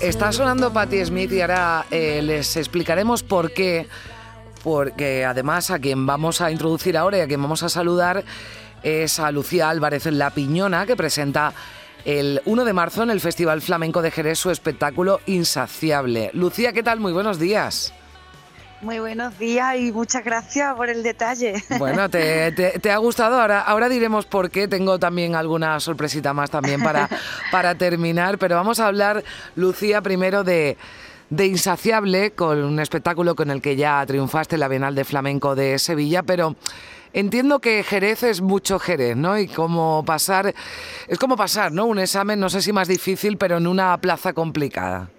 Está sonando Patti Smith y ahora eh, les explicaremos por qué. Porque además a quien vamos a introducir ahora y a quien vamos a saludar es a Lucía Álvarez La Piñona, que presenta el 1 de marzo en el Festival Flamenco de Jerez su espectáculo Insaciable. Lucía, ¿qué tal? Muy buenos días. Muy buenos días y muchas gracias por el detalle. Bueno, te, ha gustado. Ahora, ahora diremos por qué. Tengo también alguna sorpresita más también para, para terminar. Pero vamos a hablar, Lucía, primero de, de Insaciable, con un espectáculo con el que ya triunfaste en la Bienal de Flamenco de Sevilla. Pero entiendo que Jerez es mucho Jerez, ¿no? Y como pasar, es como pasar, ¿no? Un examen, no sé si más difícil, pero en una plaza complicada.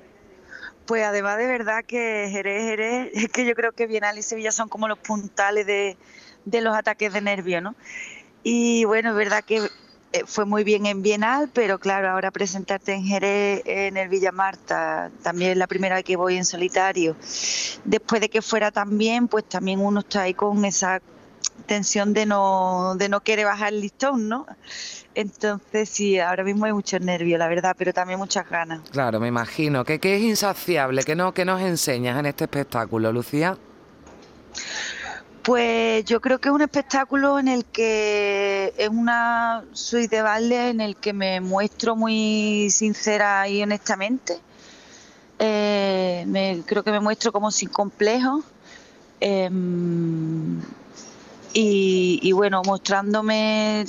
Pues además de verdad que Jerez, Jerez, es que yo creo que Bienal y Sevilla son como los puntales de, los ataques de nervio, ¿no? Y bueno, es verdad que eh, fue muy bien en Bienal, pero claro, ahora presentarte en Jerez, en el Villa Marta, también es la primera vez que voy en solitario. Después de que fuera tan bien, pues también uno está ahí con esa tensión de no, de no querer bajar el listón, ¿no? Entonces sí, ahora mismo hay mucho nervio, la verdad, pero también muchas ganas. Claro, me imagino. ¿Qué, es insaciable? ¿Qué, no, ¿Qué nos enseñas en este espectáculo, Lucía? Pues yo creo que es un espectáculo en el que es una suite de baile en el que me muestro muy sincera y honestamente. Eh, creo que me muestro como sin complejo. Em, y, bueno, mostrándome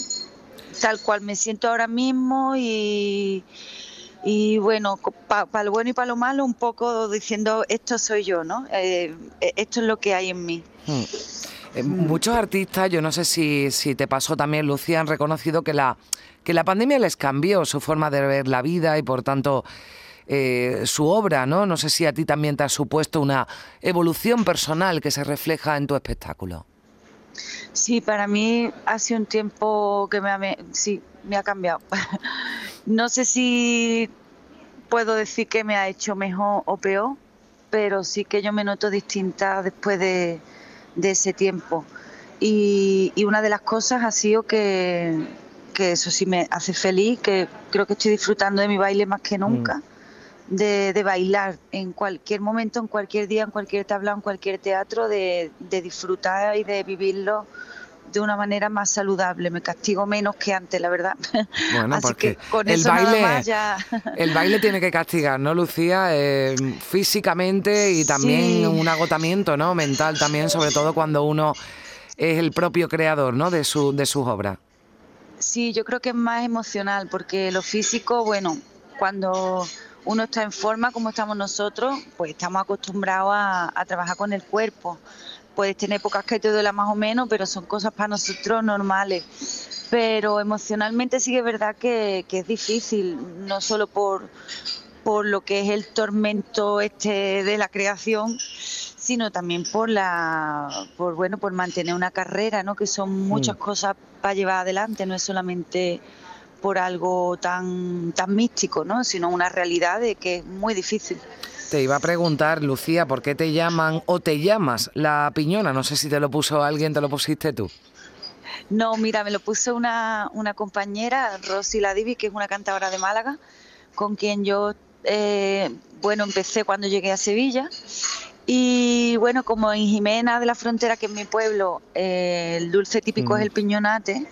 tal cual me siento ahora mismo y, y bueno, para lo bueno y para lo malo, un poco diciendo esto soy yo, ¿no? Eh, eh, esto es lo que hay en mí. Hmm. Eh, muchos artistas, yo no sé si, si te pasó también, Lucía, han reconocido que la, que la pandemia les cambió su forma de ver la vida y por tanto su obra, ¿no? No sé si a ti también te ha supuesto una evolución personal que se refleja en tu espectáculo. Sí, para mí ha sido un tiempo que me ha, sí, me ha cambiado. no sé si puedo decir que me ha hecho mejor o peor, pero sí que yo me noto distinta después de, ese tiempo. Y, una de las cosas ha sido que, eso sí me hace feliz, que creo que estoy disfrutando de mi baile más que nunca. Mm de, bailar en cualquier momento, en cualquier día, en cualquier tablao, en cualquier teatro, de, disfrutar y de vivirlo de una manera más saludable. Me castigo menos que antes, la verdad. Bueno, porque el baile, el baile tiene que castigar, ¿no, Lucía? Eh, físicamente y también un agotamiento, ¿no? Mental también, sobre todo cuando uno es el propio creador, ¿no? De su de sus obras. Sí, yo creo que es más emocional, porque lo físico, bueno, cuando uno está en forma como estamos nosotros, pues estamos acostumbrados a, trabajar con el cuerpo. Puedes tener épocas que te duela más o menos, pero son cosas para nosotros normales. Pero emocionalmente sí que es verdad que, es difícil, no solo por, por lo que es el tormento este de la creación, sino también por la por bueno por mantener una carrera no que son muchas mm. cosas para llevar adelante no es solamente por algo tan, tan místico, ¿no? sino una realidad de que es muy difícil. Te iba a preguntar, Lucía, ¿por qué te llaman o te llamas la piñona? No sé si te lo puso alguien, te lo pusiste tú. No, mira, me lo puso una, una compañera, Rosy Ladivi, que es una cantadora de Málaga, con quien yo, eh, bueno, empecé cuando llegué a Sevilla. Y bueno, como en Jimena de la Frontera, que es mi pueblo, eh, el dulce típico es mm. el piñonate,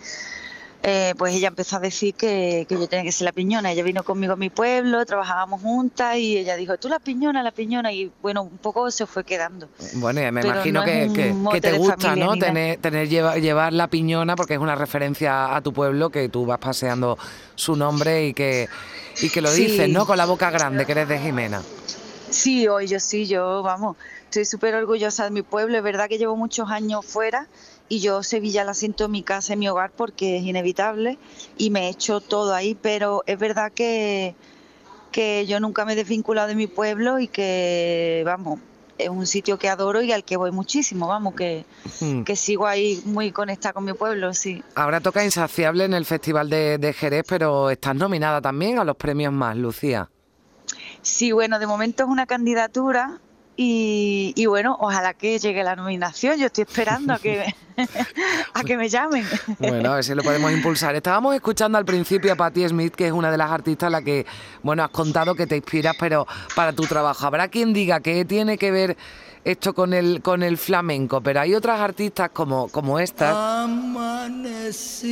eh, pues ella empezó a decir que, yo tenía que ser la piñona. Ella vino conmigo a mi pueblo, trabajábamos juntas y ella dijo, tú la piñona, la piñona. Y bueno, un poco se fue quedando. Bueno, me imagino que, te gusta, ¿no? Tener, tener llevar, la piñona porque es una referencia a tu pueblo, que tú vas paseando su nombre y que, y que lo dices, ¿no? Con la boca grande, que eres de Jimena. Sí, hoy yo sí, yo, vamos, estoy súper orgullosa de mi pueblo. Es verdad que llevo muchos años fuera y yo Sevilla la siento en mi casa, en mi hogar, porque es inevitable y me he hecho todo ahí, pero es verdad que, que yo nunca me he desvinculado de mi pueblo y que, vamos, es un sitio que adoro y al que voy muchísimo, vamos, que, hmm. que sigo ahí muy conectada con mi pueblo, sí. Ahora toca Insaciable en el Festival de, de Jerez, pero estás nominada también a los premios más, Lucía. Sí, bueno, de momento es una candidatura y, bueno, ojalá que llegue la nominación. Yo estoy esperando a que, a que me llamen. Bueno, a ver si lo podemos impulsar. Estábamos escuchando al principio a Patti Smith, que es una de las artistas a la que, bueno, has contado que te inspiras, pero para tu trabajo. Habrá quien diga que tiene que ver esto con el, con el flamenco, pero hay otras artistas como, como esta. Amanecí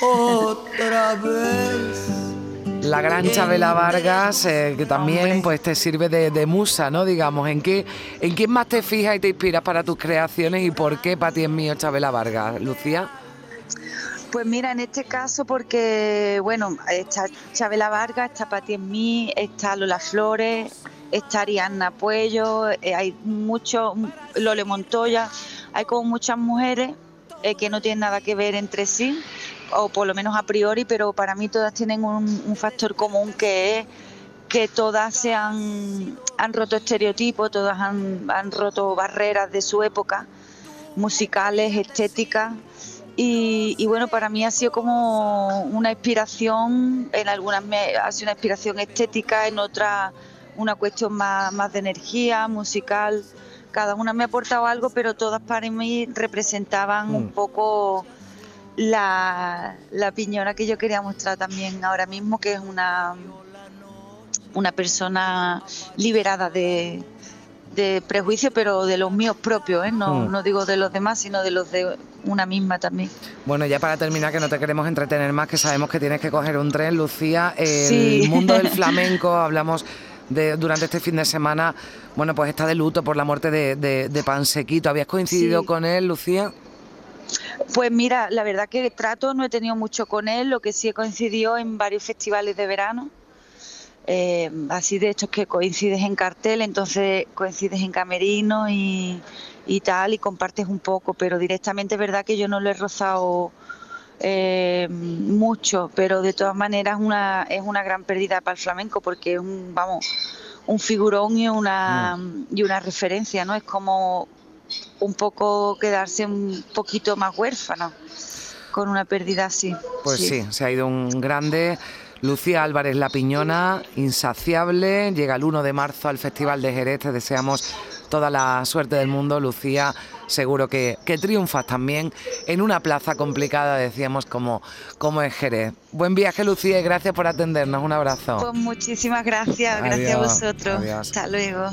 otra vez la gran Chabela Vargas, eh, que también pues te sirve de, musa, ¿no? Digamos, ¿en qué, ¿en quién más te fijas y te inspiras para tus creaciones y por qué para ti es mío Chabela Vargas, Lucía? Pues mira, en este caso porque, bueno, está Chabela Vargas, está Pati en mí, está Lola Flores, está Arianna Puello, eh, hay mucho, Lole Montoya, hay como muchas mujeres eh, que no tienen nada que ver entre sí o por lo menos a priori, pero para mí todas tienen un, factor común que es que todas se han, roto estereotipos, todas han, roto barreras de su época, musicales, estéticas. Y, bueno, para mí ha sido como una inspiración, en algunas ha sido una inspiración estética, en otras una cuestión más, más de energía, musical. Cada una me ha aportado algo, pero todas para mí representaban un mm. poco la, la piñona que yo quería mostrar también ahora mismo, que es una, una persona liberada de, de prejuicio, pero de los míos propios, ¿eh? no, mm. no digo de los demás, sino de los de una misma también. Bueno, ya para terminar, que no te queremos entretener más, que sabemos que tienes que coger un tren, Lucía, el mundo del flamenco, hablamos de, durante este fin de semana, bueno, pues está de luto por la muerte de, de, de Pansequito. ¿Habías coincidido con él, Lucía? Pues mira, la verdad que trato no he tenido mucho con él, lo que sí he coincidido en varios festivales de verano. Eh, así de hecho que coincides en cartel, entonces coincides en camerino y, tal, y compartes un poco, pero directamente es verdad que yo no lo he rozado eh, mucho, pero de todas maneras una, es una gran pérdida para el flamenco porque es un, vamos, un figurón y una, mm. y una referencia, ¿no? Es como un poco quedarse un poquito más huérfano con una pérdida así. Pues sí, se ha ido un grande. Lucía Álvarez La Piñona, insaciable, llega el 1 de marzo al Festival de Jerez, te deseamos toda la suerte del mundo, Lucía, seguro que, que triunfas también en una plaza complicada, decíamos, como, como es Jerez. Buen viaje, Lucía, y gracias por atendernos, un abrazo. Pues muchísimas gracias, gracias a vosotros. Hasta luego.